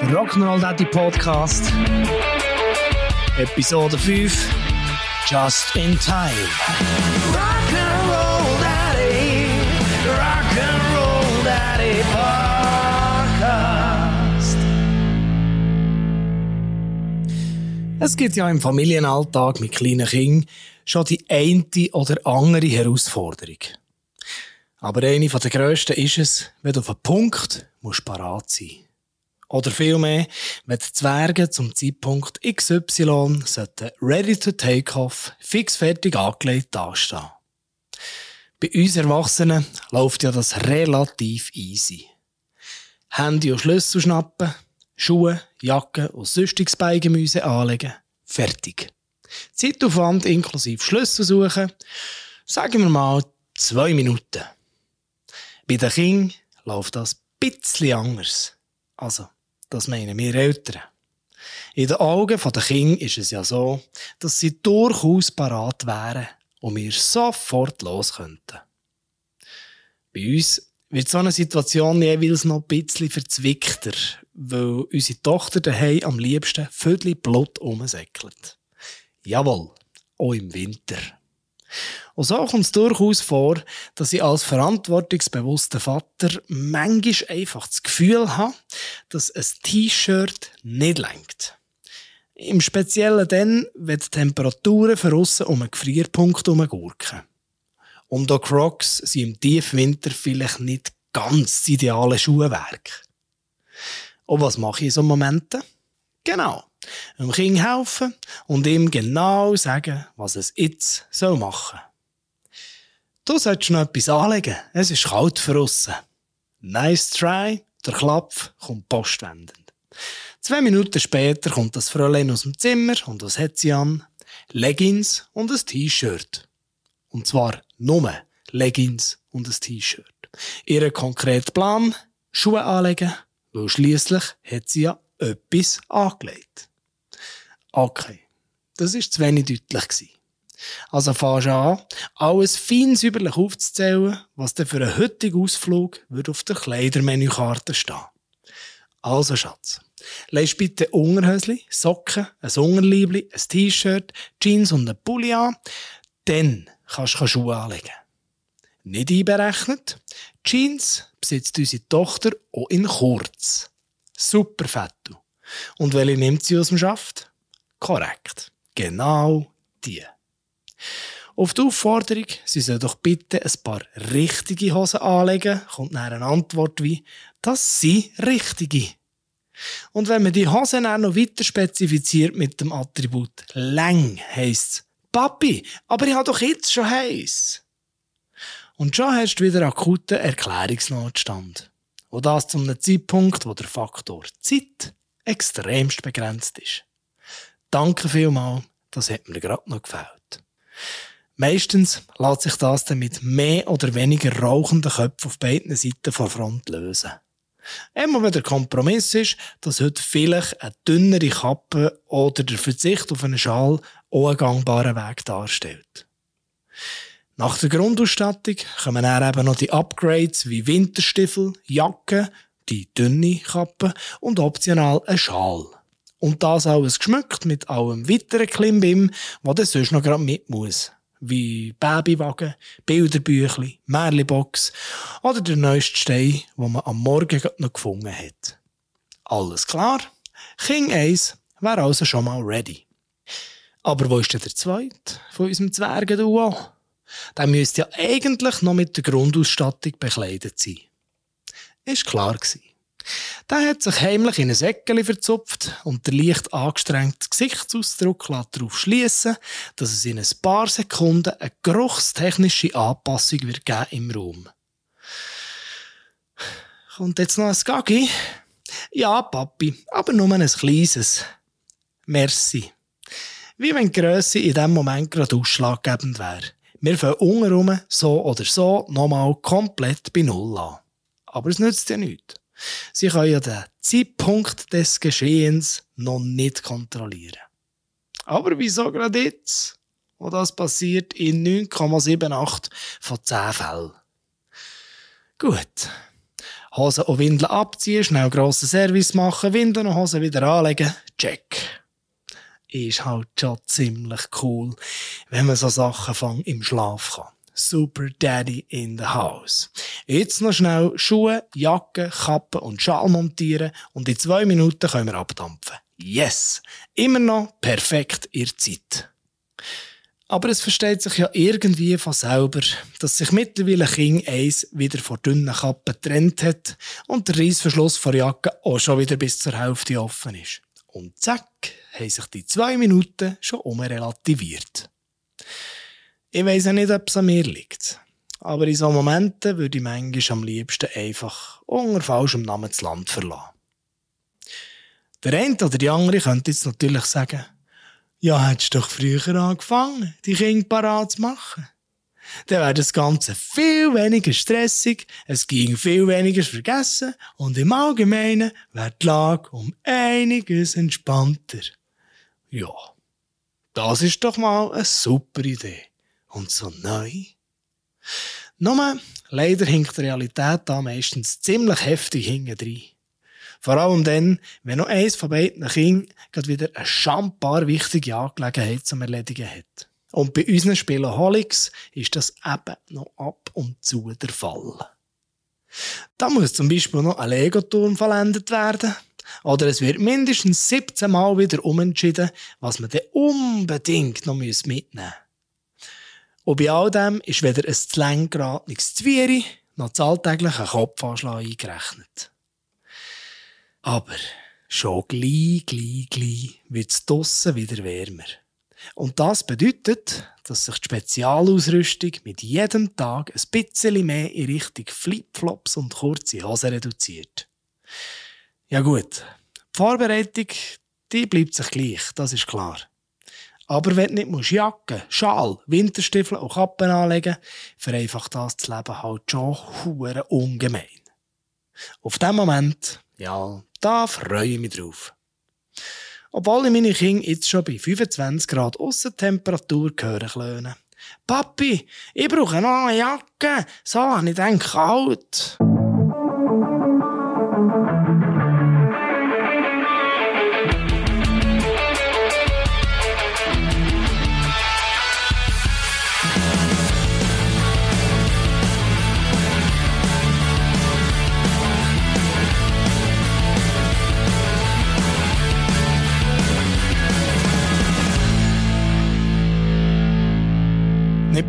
Der Rock'n'Roll Daddy Podcast. Episode 5. Just in Time. Rock'n'Roll Daddy. Rock'n'Roll Daddy Podcast. Es gibt ja im Familienalltag mit kleinen Kindern schon die eine oder andere Herausforderung. Aber eine der grössten ist es, wenn du auf einen Punkt musst parat sein. Oder vielmehr, wenn die Zwerge zum Zeitpunkt XY sollten ready to take off, fix fertig angelegt dastehen. Bei uns Erwachsenen läuft ja das relativ easy. Handy und Schlüssel schnappen, Schuhe, Jacke und sonstiges Beigemüse anlegen. Fertig. Zeitaufwand inklusive Schlüssel suchen, sagen wir mal zwei Minuten. Bei den Kindern läuft das ein bisschen anders. Also, das meinen wir Eltern. In den Augen der Kinder ist es ja so, dass sie durchaus parat wären und wir sofort los könnten. Bei uns wird so eine Situation jeweils noch ein bisschen verzwickter, weil unsere Tochter daheim am liebsten Vögel Blut umsäckelt. Jawohl, auch im Winter. Und so kommt es durchaus vor, dass ich als verantwortungsbewusster Vater manchmal einfach das Gefühl habe, dass ein T-Shirt nicht lenkt. Im Speziellen dann, wenn die Temperaturen aussen um einen Gefrierpunkt gurken. Und auch Crocs sind im tiefen Winter vielleicht nicht ganz das ideale Schuhwerk. Und was mache ich in so Momenten? Genau. Dem Kind helfen und ihm genau sagen, was es jetzt machen soll. Du solltest noch etwas anlegen. Es ist kalt für aussen. Nice try. Der Klapf kommt postwendend. Zwei Minuten später kommt das Fräulein aus dem Zimmer und was hat sie an? Leggings und ein T-Shirt. Und zwar nur Leggings und ein T-Shirt. Ihr konkreter Plan? Schuhe anlegen, weil schliesslich hat sie ja etwas angelegt. Okay, das ist zu wenig deutlich gewesen. Also fährst du an, alles fein säuberlich aufzuzählen, was denn für einen heutigen Ausflug würde auf der Kleidermenükarte stehen. Also Schatz, legst bitte Unterhösli, Socken, ein Unterliebli, ein T-Shirt, Jeans und ein Pulli an, dann kannst du Schuhe anlegen. Nicht einberechnet, Jeans besitzt unsere Tochter auch in kurz. Super fetto. Und welche nimmt sie aus dem Schaft? Korrekt. Genau die. Auf die Aufforderung, sie soll doch bitte ein paar richtige Hosen anlegen, kommt dann eine Antwort wie, das sind richtige. Und wenn man die Hosen auch noch weiter spezifiziert mit dem Attribut lang, heisst Papi, aber ich habe doch jetzt schon heiß. Und schon hast du wieder akuten Erklärungsnotstand. Und das zu einem Zeitpunkt, wo der Faktor Zeit extremst begrenzt ist. Danke vielmals, das hat mir gerade noch gefällt. Meistens lässt sich das dann mit mehr oder weniger rauchenden Köpfen auf beiden Seiten von Front lösen. Immer wenn der Kompromiss ist, dass heute vielleicht eine dünnere Kappe oder der Verzicht auf einen Schal auch einen gangbaren Weg darstellt. Nach der Grundausstattung kommen dann eben noch die Upgrades wie Winterstiefel, Jacke, die dünne Kappe und optional ein Schal. Und das alles geschmückt mit allem weiteren Klimbim, was dann sonst noch gerade mit muss. Wie Babywagen, Bilderbüchli, Märlibox oder der neueste Stein, den man am Morgen noch gefunden hat. Alles klar? King 1 wäre also schon mal ready. Aber wo ist denn der zweite von unserem Zwergenduo? Der müsste ja eigentlich noch mit der Grundausstattung bekleidet sein. Ist klar gewesen. Der hat sich heimlich in ein Säckchen verzupft und der leicht angestrengte Gesichtsausdruck lässt darauf schließen, dass es in ein paar Sekunden eine geruchstechnische Anpassung wird geben im Raum. Kommt jetzt noch ein Gagi? Ja, Papi, aber nur ein kleines. Merci. Wie wenn die Grösse in diesem Moment gerade ausschlaggebend wäre. Wir fangen untenrum so oder so nochmal komplett bei Null an. Aber es nützt ja nichts. Sie können ja den Zeitpunkt des Geschehens noch nicht kontrollieren. Aber wieso gerade jetzt? wo das passiert in 9,78 von 10 Fällen. Gut. Hosen und Windeln abziehen, schnell grossen Service machen, Windeln und Hosen wieder anlegen. Check. Ist halt schon ziemlich cool, wenn man so Sachen fang im Schlaf kann. Super Daddy in the house. Jetzt noch schnell Schuhe, Jacke, Kappe und Schal montieren und in zwei Minuten können wir abdampfen. Yes! Immer noch perfekt ihr Zeit. Aber es versteht sich ja irgendwie von selber, dass sich mittlerweile King 1 wieder von dünnen Kappen getrennt hat und der Reissverschluss von der Jacke auch schon wieder bis zur Hälfte offen ist. Und zack, haben sich die zwei Minuten schon umrelativiert. Ich weiss ja nicht, ob es an mir liegt. Aber in solchen Momenten würde ich manchmal am liebsten einfach unter falschem Namen das Land verlassen. Der eine oder die andere könnte jetzt natürlich sagen, ja, hättest du doch früher angefangen, die Kinder parat zu machen. Dann wäre das Ganze viel weniger stressig, es ging viel weniger vergessen und im Allgemeinen wäre die Lage um einiges entspannter. Ja, das ist doch mal eine super Idee. Und so neu. Nur, leider hinkt die Realität da meistens ziemlich heftig hinten drin. Vor allem dann, wenn noch eins von beiden Kindern wieder eine schambar wichtige Angelegenheit zum Erledigen hat. Und bei unseren Spielaholics ist das eben noch ab und zu der Fall. Da muss zum Beispiel noch ein Lego-Turm vollendet werden. Oder es wird mindestens 17 Mal wieder umentschieden, was man dann unbedingt noch mitnehmen muss. Und bei all dem ist weder ein zu lang geratenes Zwieri noch das alltägliche Kopfanschlag eingerechnet. Aber schon gleich, gleich, gleich wird es draussen wieder wärmer. Und das bedeutet, dass sich die Spezialausrüstung mit jedem Tag ein bisschen mehr in Richtung Flipflops und kurze Hosen reduziert. Ja gut, die Vorbereitung, die bleibt sich gleich, das ist klar. Aber wenn du nicht Jacke, Schal, Winterstiefel und Kappen anlegen vereinfacht das das Leben halt schon ungemein. Auf dem Moment, ja, da freue ich mich drauf. Obwohl ich meine Kinder jetzt schon bei 25 Grad Aussentemperatur hören klönen. Papi, ich brauche noch eine Jacke, so habe ich dann kalt.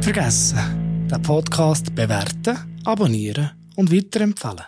Nicht vergessen, den Podcast bewerten, abonnieren und weiterempfehlen.